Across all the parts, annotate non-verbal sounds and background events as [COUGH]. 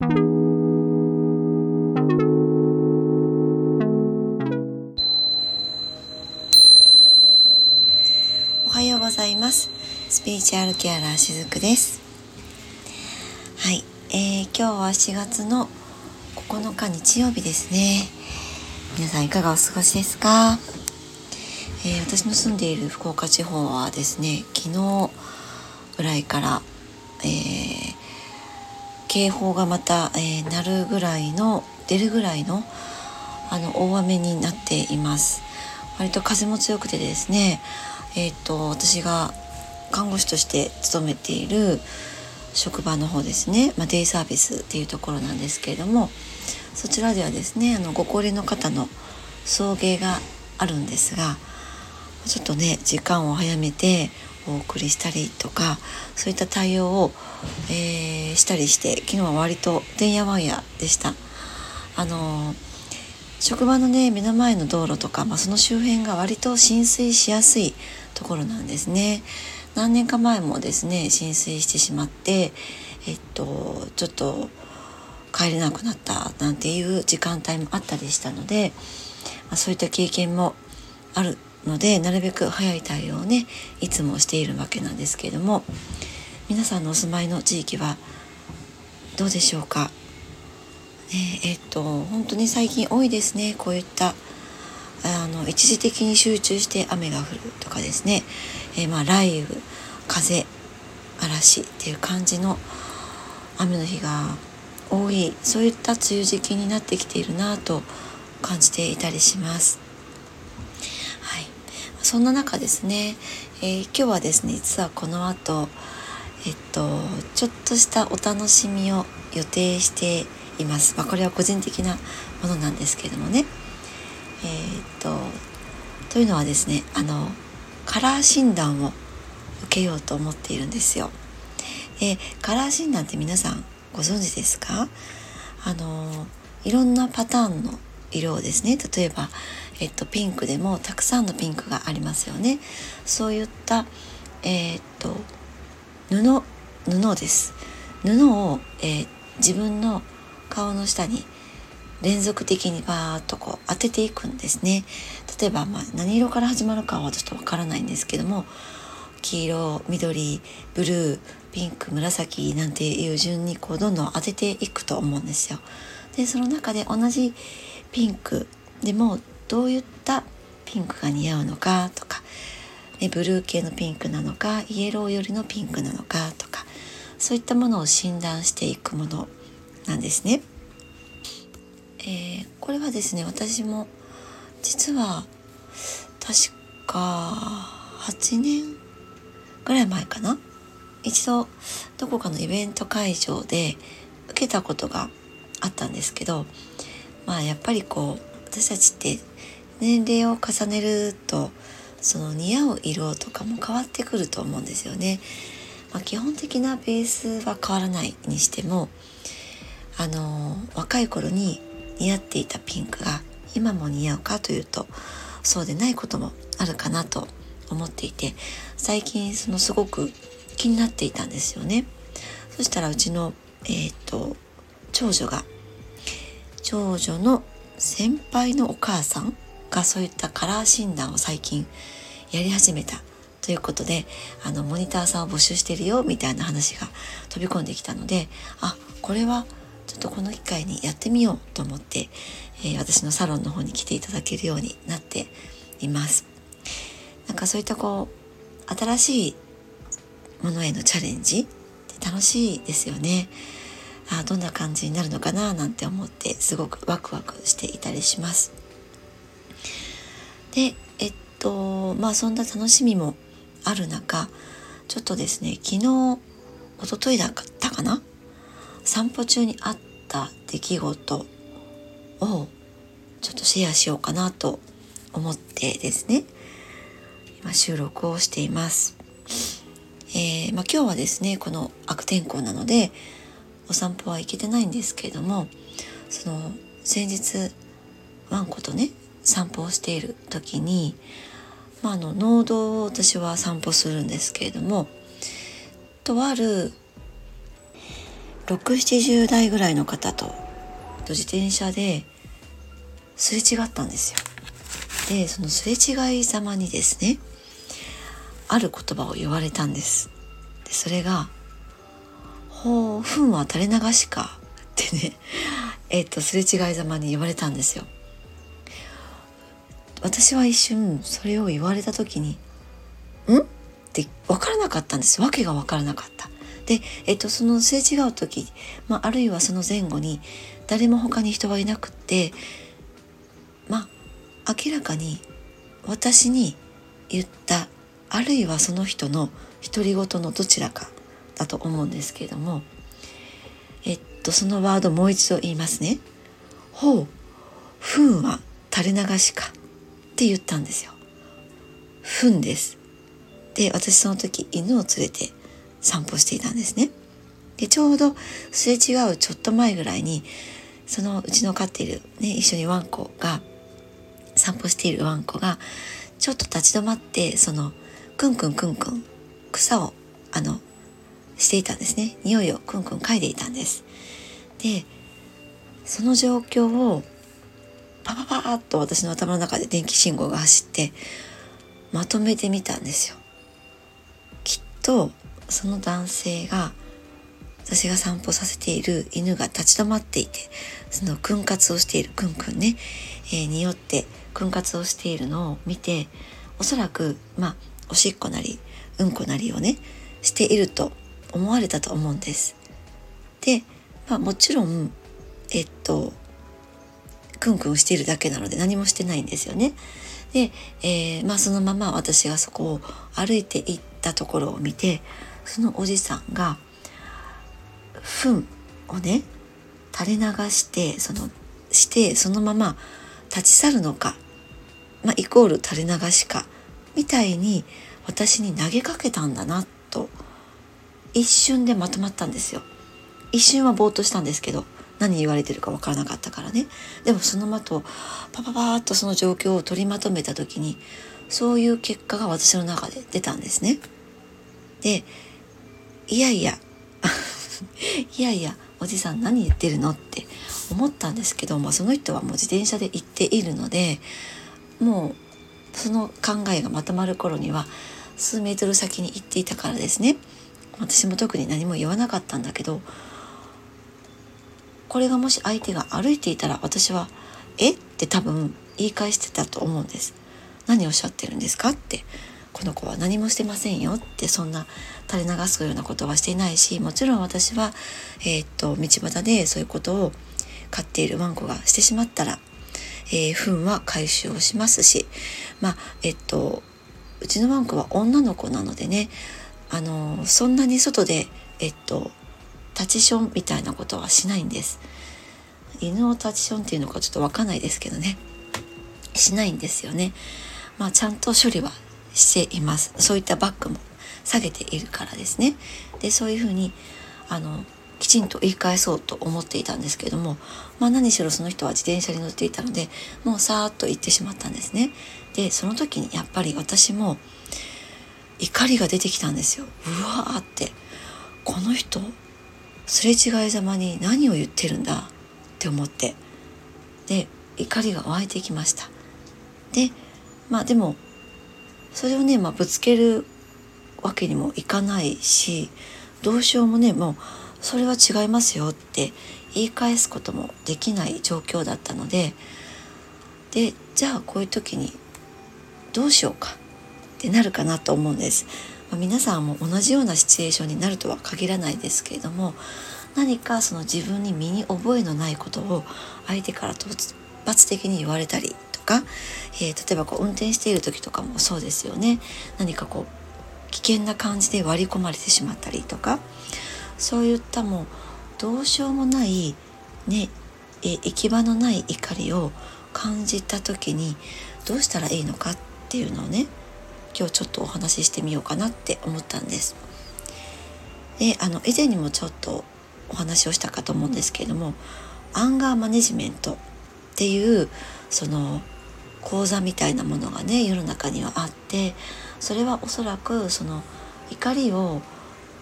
おはようございます。スピリチュアルケアラーしずくです。はい、えー、今日は4月の9日日曜日ですね。皆さんいかがお過ごしですか、えー、私の住んでいる福岡地方はですね昨日ぐらいから、えー、警報がまた、えー、鳴るぐらいの出るぐらいのあの大雨になっています。割と風も強くてですねえっ、と私が看護師として勤めている職場の方ですね、まあ、デイサービスっていうところなんですけれどもそちらではですねあのご高齢の方の送迎があるんですがちょっとね時間を早めてお送りしたりとかそういった対応を、えー、したりして昨日は割とてんやわんやでした。あの職場のね目の前の道路とか、まあ、その周辺が割と浸水しやすいところなんですね。何年か前もですね浸水してしまってえっとちょっと帰れなくなったなんていう時間帯もあったりしたので、まあ、そういった経験もあるのでなるべく早い対応をねいつもしているわけなんですけれども皆さんのお住まいの地域はどうでしょうか、ね、えっと本当に最近多いですね。こういったあの一時的に集中して雨が降るとかですね、えー、まあ雷雨風嵐っていう感じの雨の日が多い。そういった梅雨時期になってきているなと感じていたりします。そんな中ですね、えー、今日はですね実はこの後えっとちょっとしたお楽しみを予定しています。まあ、これは個人的なものなんですけれどもね。えー、っとというのはですねあのカラー診断を受けようと思っているんですよ。えー、カラー診断って皆さんご存知ですか？あのいろんなパターンの色をですね例えばえっと、ピンクでもたくさんのピンクがありますよね。そういった、えー、っと布布です。布を、えー、自分の顔の下に連続的にバーッとこう当てていくんですね。例えば、まあ、何色から始まるかはちょっとわからないんですけども黄色緑ブルーピンク紫なんていう順にこうどんどん当てていくと思うんですよ。でその中で同じピンクでもどういったピンクが似合うのかとか、ね、ブルー系のピンクなのかイエロー寄りのピンクなのかとかそういったものを診断していくものなんですね。えー、これはですね私も実は確か8年ぐらい前かな？一度どこかのイベント会場で受けたことがあったんですけどまあやっぱりこう私たちって年齢を重ねるとその似合う色とかも変わってくると思うんですよね。まあ、基本的なベースは変わらないにしてもあの若い頃に似合っていたピンクが今も似合うかというとそうでないこともあるかなと思っていて最近そのすごく気になっていたんですよね。そしたらうちの、えーと長女が長女の先輩のお母さんがそういったカラー診断を最近やり始めたということであのモニターさんを募集してるよみたいな話が飛び込んできたのであこれはちょっとこの機会にやってみようと思って、えー、私のサロンの方に来ていただけるようになっています。なんかそういったこう新しいものへのチャレンジって楽しいですよね。あどんな感じになるのかななんて思ってすごくワクワクしていたりします。でえっとまあそんな楽しみもある中ちょっとですね昨日一昨日だったかな散歩中にあった出来事をちょっとシェアしようかなと思ってですね今収録をしています。えー、まあ、今日はですねこの悪天候なのでお散歩は行けてないんですけれどもその先日ワンコとね散歩をしている時に、まあ、あの農道を私は散歩するんですけれどもとある670代ぐらいの方と自転車ですれ違ったんですよ。でそのすれ違いざまにですねある言葉を言われたんです。でそれが「ほう糞は垂れ流しか」ってね [LAUGHS] えっとすれ違いざまに言われたんですよ。私は一瞬それを言われた時に「ん?」って分からなかったんです訳が分からなかった。で、えっと、そのすれ違う時、まあ、あるいはその前後に誰も他に人はいなくってまあ明らかに私に言ったあるいはその人の独り言のどちらかだと思うんですけれどもえっとそのワードもう一度言いますね。ほう、糞は垂れ流しかって言ったんですよ。糞です。で、私その時犬を連れて散歩していたんですね。で、ちょうどすれ違うちょっと前ぐらいに、そのうちの飼っているね、一緒にワンコが、散歩しているワンコが、ちょっと立ち止まって、その、くんくんくんくん、草を、あの、していたんですね。匂いをくんくん嗅いでいたんです。で、その状況を、パパパーッと私の頭の中で電気信号が走って、まとめてみたんですよ。きっと、その男性が私が散歩させている犬が立ち止まっていてその訓活をしているくんくんね、えー、匂って訓活をしているのを見ておそらくまあおしっこなりうんこなりをねしていると思われたと思うんです。で、まあ、もちろんえっとくんくんしているだけなので何もしてないんですよね。で、えー、まあそのまま私がそこを歩いていったところを見てそのおじさんが糞をね垂れ流してそのしてそのまま立ち去るのか、まあ、イコール垂れ流しかみたいに私に投げかけたんだなと一瞬でまとまったんですよ。一瞬はぼーっとしたんですけど何言われてるか分からなかったからねでもその後パパパーッとその状況を取りまとめた時にそういう結果が私の中で出たんですね。でいやいや [LAUGHS] いやいやおじさん何言ってるのって思ったんですけど、まあ、その人はもう自転車で行っているのでもうその考えがまとまる頃には数メートル先に行っていたからですね私も特に何も言わなかったんだけどこれがもし相手が歩いていたら私は「え？っ?」て多分言い返してたと思うんです。何をおっしゃってるんですか？ってこの子は何もしてませんよってそんな垂れ流すようなことはしていないしもちろん私は、えー、っと道端でそういうことを飼っているワンコがしてしまったら、えー、糞は回収をしますしまあえっとうちのワンコは女の子なのでねあのそんなに外でえっと立ちションみたいなことはしないんです。犬を立ちションっていうのかちょっとわかんないですけどねしないんですよね。まあちゃんと処理はしていますそういったバッグも下げているからですねでそういうふうにあのきちんと言い返そうと思っていたんですけれども、まあ、何しろその人は自転車に乗っていたのでもうさーっと行ってしまったんですねでその時にやっぱり私も怒りが出てきたんですよ。うわーって。この人すれ違いざまに何を言ってるんだって思って。で怒りが湧いてきました。でまあでもそれをね、まあ、ぶつけるわけにもいかないしどうしようもねもうそれは違いますよって言い返すこともできない状況だったのででじゃあこういう時にどうしようか。ってなるかなと思うんです。まあ、皆さんも同じようなシチュエーションになるとは限らないですけれども何かその自分に身に覚えのないことを相手から突発的に言われたりとか、えー、例えばこう運転している時とかもそうですよね何かこう危険な感じで割り込まれてしまったりとかそういったもうどうしようもないねえ行き場のない怒りを感じた時にどうしたらいいのかっていうのをね今日ちょっとお話ししてみようかなって思ったんです。であの以前にもちょっとお話をしたかと思うんですけれどもアンガーマネジメントっていうその講座みたいなものがね世の中にはあってそれはおそらくその怒りを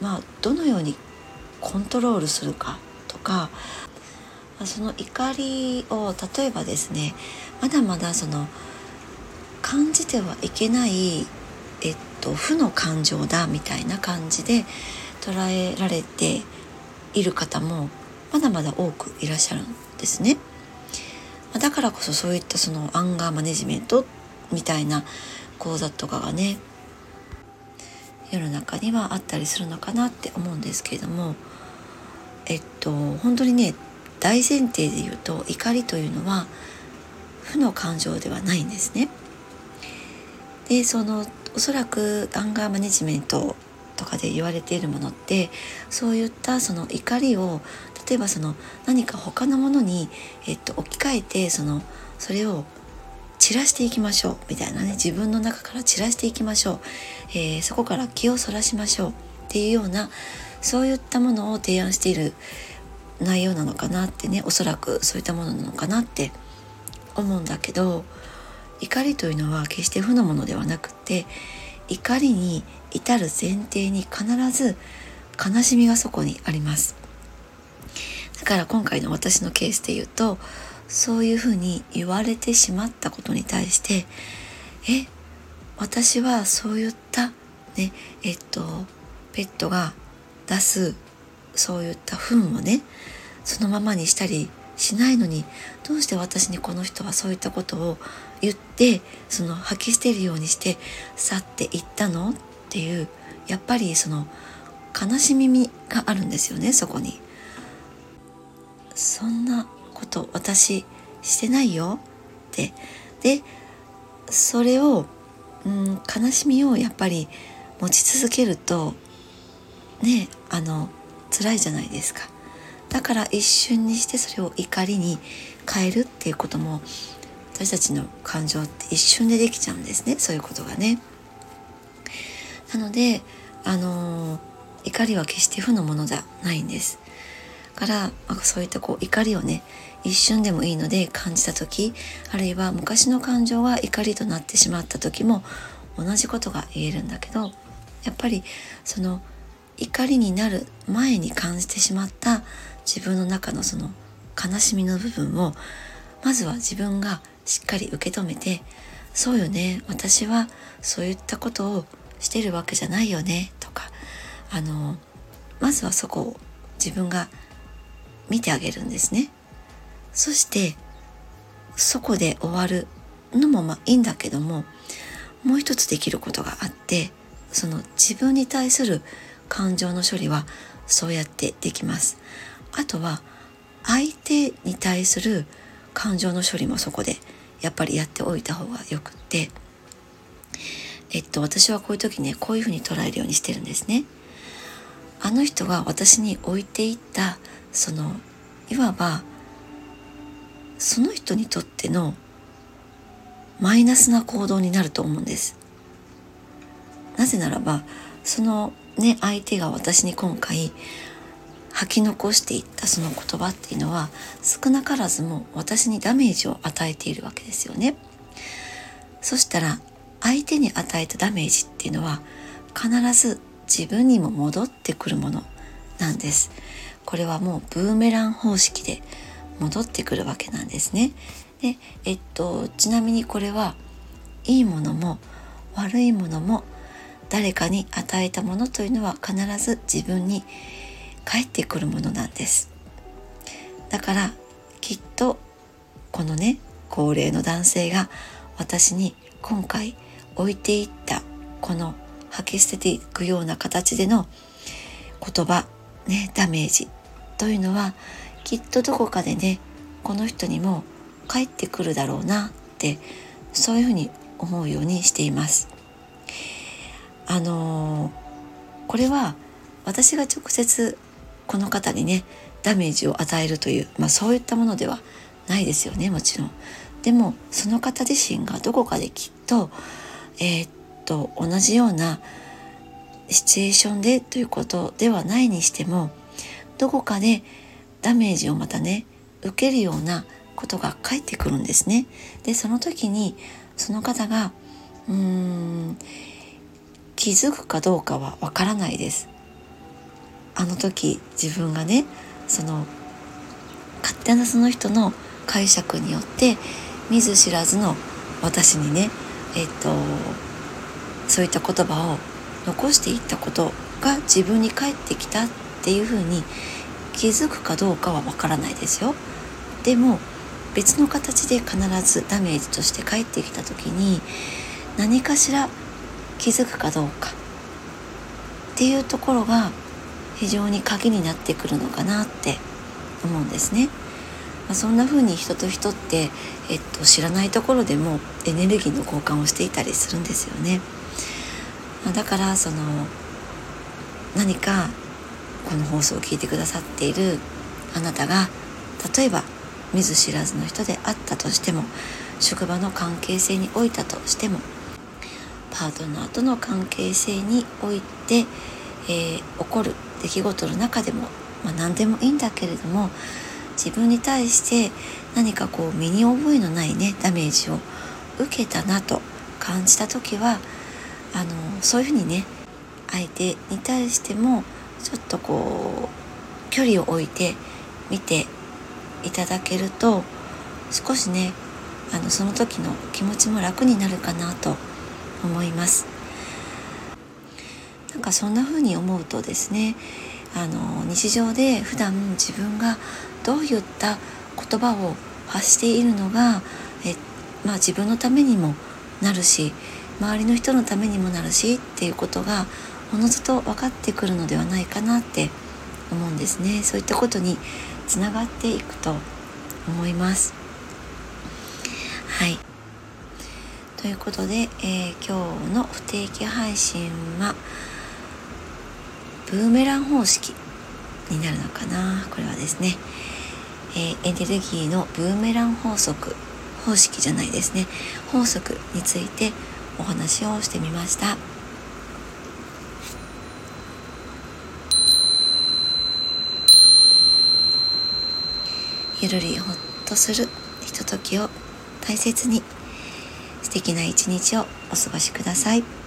まあどのようにコントロールするかとかその怒りを例えばですねまだまだその感じてはいけないと負の感情だみたいな感じで捉えられている方もまだまだ多くいらっしゃるんですね。だからこそそういったそのアンガーマネジメントみたいな講座とかがね世の中にはあったりするのかなって思うんですけれどもえっと本当にね大前提で言うと怒りというのは負の感情ではないんですね。でそのおそらくアンガーマネジメントとかで言われているものってそういったその怒りを例えばその何か他のものに、えっと、置き換えてそのそれを散らしていきましょうみたいなね自分の中から散らしていきましょう、えー、そこから気をそらしましょうっていうようなそういったものを提案している内容なのかなってねおそらくそういったものなのかなって思うんだけど怒りというのは決して負のものではなくて怒りに至る前提に必ず悲しみがそこにあります。だから今回の私のケースで言うとそういうふうに言われてしまったことに対してえ私はそういったねえっとペットが出すそういった糞をねそのままにしたりしないのにどうして私にこの人はそういったことを言ってその吐き捨てるようにして去っていったの？っていうやっぱりその悲しみがあるんですよねそこに。そんなこと私してないよってでそれを、うん、悲しみをやっぱり持ち続けるとねあの辛いじゃないですか。だから一瞬にしてそれを怒りに変えるっていうことも私たちの感情って一瞬でできちゃうんですねそういうことがね。なのであの怒りは決して負のものじゃないんです。から、まあ、そういったこう怒りをね一瞬でもいいので感じた時あるいは昔の感情が怒りとなってしまった時も同じことが言えるんだけどやっぱりその怒りになる前に感じてしまった自分の中のその悲しみの部分をまずは自分がしっかり受け止めてそうよね私はそういったことをしてるわけじゃないよねとかあのまずはそこを自分が見てあげるんですね。そしてそこで終わるのもまあいいんだけどももう一つできることがあってその自分に対する感情の処理はそうやってできます。あとは相手に対する感情の処理もそこでやっぱりやっておいた方がよくって。えっと私はこういう時ねこういうふうに捉えるようにしてるんですね。あの人が私に置いていったそのいわばその人にとってのマイナスな行動になると思うんです。なぜならばそのね相手が私に今回吐き残していったその言葉っていうのは少なからずも私にダメージを与えているわけですよね。そしたら相手に与えたダメージっていうのは必ず自分にも戻ってくるものなんです。これはもうブーメラン方式で戻ってくるわけなんですね。で、えっと、ちなみにこれはいいものも悪いものも誰かに与えたものというのは必ず自分に返ってくるものなんですだからきっとこのね高齢の男性が私に今回置いていったこの吐き捨てていくような形での言葉ねダメージというのはきっとどこかでねこの人にも帰ってくるだろうなってそういうふうに思うようにしています。あのー、これは私が直接この方にねダメージを与えるという、まあ、そういったものではないですよねもちろん。でもその方自身がどこかできっとえー、っと同じようなシチュエーションでということではないにしてもどこかでダメージをまたね受けるようなことが返ってくるんですね。でその時にその方がうーん気づくかどうかはわからないです。あの時自分がねその勝手なその人の解釈によって見ず知らずの私にねえっとそういった言葉を残していったことが自分に返ってきたっていうふうに気づくかどうかはわからないですよ。でも別の形で必ずダメージとして返ってきた時に何かしら気づくかどうかっていうところが非常に鍵になってくるのかなって思うんですね。まあ、そんな風に人と人って、えっと、知らないところでもエネルギーの交換をしていたりするんですよね。まあ、だからその何かこの放送を聞いてくださっているあなたが例えば見ず知らずの人であったとしても職場の関係性においたとしてもパートナーとの関係性において、えー、起こる出来事の中でも、まあ、何でもいいんだけれども自分に対して何かこう身に覚えのないねダメージを受けたなと感じた時はあのそういうふうにね相手に対してもちょっとこう距離を置いて見ていただけると少しねあのその時の気持ちも楽になるかなと思います。なんかそんな風に思うとですねあの日常で普段自分がどういった言葉を発しているのがえ、まあ、自分のためにもなるし周りの人のためにもなるしっていうことがおのずと分かってくるのではないかなって思うんですね。そういったことにつながっていくと思います。はい。ということで、えー、今日の不定期配信はブーメラン方式になるのかな？これはですね、えー、エネルギーのブーメラン法則方式じゃないですね。法則についてお話をしてみました。ゆるりほっとするひとときを大切に素敵な一日をお過ごしください。